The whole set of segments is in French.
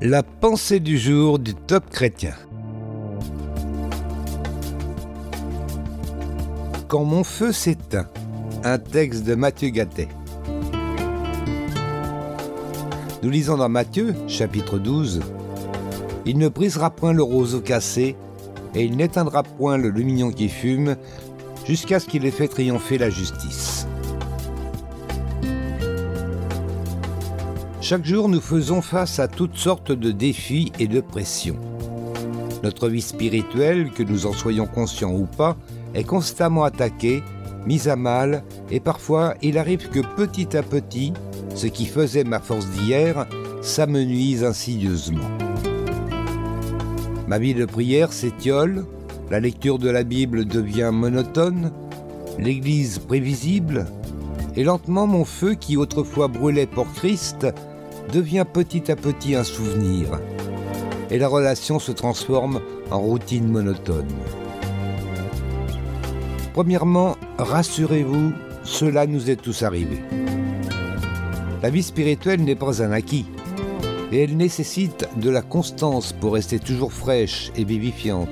La pensée du jour du top chrétien. Quand mon feu s'éteint, un texte de Matthieu Gattet. Nous lisons dans Matthieu, chapitre 12, Il ne brisera point le roseau cassé, et il n'éteindra point le lumignon qui fume, jusqu'à ce qu'il ait fait triompher la justice. Chaque jour, nous faisons face à toutes sortes de défis et de pressions. Notre vie spirituelle, que nous en soyons conscients ou pas, est constamment attaquée, mise à mal, et parfois il arrive que petit à petit, ce qui faisait ma force d'hier s'amenuise insidieusement. Ma vie de prière s'étiole, la lecture de la Bible devient monotone, l'Église prévisible, et lentement mon feu qui autrefois brûlait pour Christ devient petit à petit un souvenir, et la relation se transforme en routine monotone. Premièrement, rassurez-vous, cela nous est tous arrivé. La vie spirituelle n'est pas un acquis, et elle nécessite de la constance pour rester toujours fraîche et vivifiante.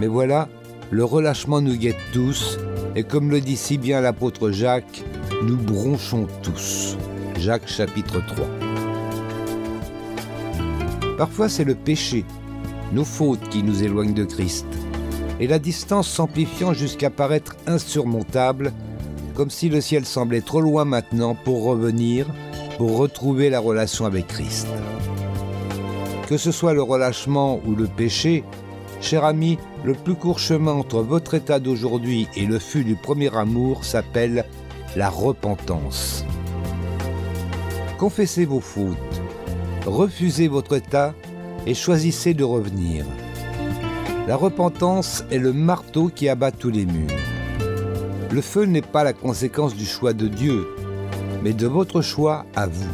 Mais voilà, le relâchement nous guette tous, et comme le dit si bien l'apôtre Jacques, nous bronchons tous. Jacques chapitre 3. Parfois c'est le péché, nos fautes qui nous éloignent de Christ, et la distance s'amplifiant jusqu'à paraître insurmontable, comme si le ciel semblait trop loin maintenant pour revenir, pour retrouver la relation avec Christ. Que ce soit le relâchement ou le péché, cher ami, le plus court chemin entre votre état d'aujourd'hui et le fût du premier amour s'appelle la repentance confessez vos fautes, refusez votre état et choisissez de revenir. La repentance est le marteau qui abat tous les murs. Le feu n'est pas la conséquence du choix de Dieu, mais de votre choix à vous.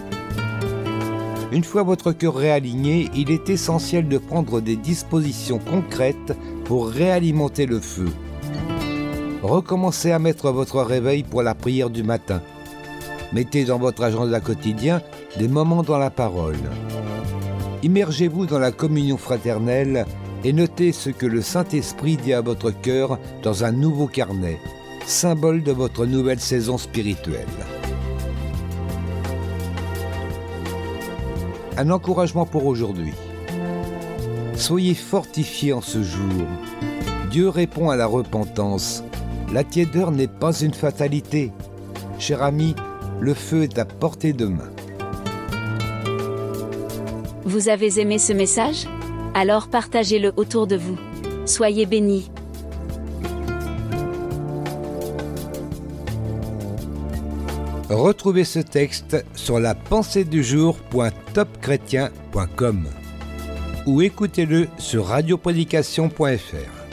Une fois votre cœur réaligné, il est essentiel de prendre des dispositions concrètes pour réalimenter le feu. Recommencez à mettre votre réveil pour la prière du matin Mettez dans votre agenda quotidien des moments dans la parole. Immergez-vous dans la communion fraternelle et notez ce que le Saint-Esprit dit à votre cœur dans un nouveau carnet, symbole de votre nouvelle saison spirituelle. Un encouragement pour aujourd'hui. Soyez fortifiés en ce jour. Dieu répond à la repentance. La tiédeur n'est pas une fatalité. Cher ami, le feu est à portée de main. Vous avez aimé ce message? Alors partagez-le autour de vous. Soyez bénis. Retrouvez ce texte sur la pensée du jour.topchrétien.com ou écoutez-le sur radioprédication.fr.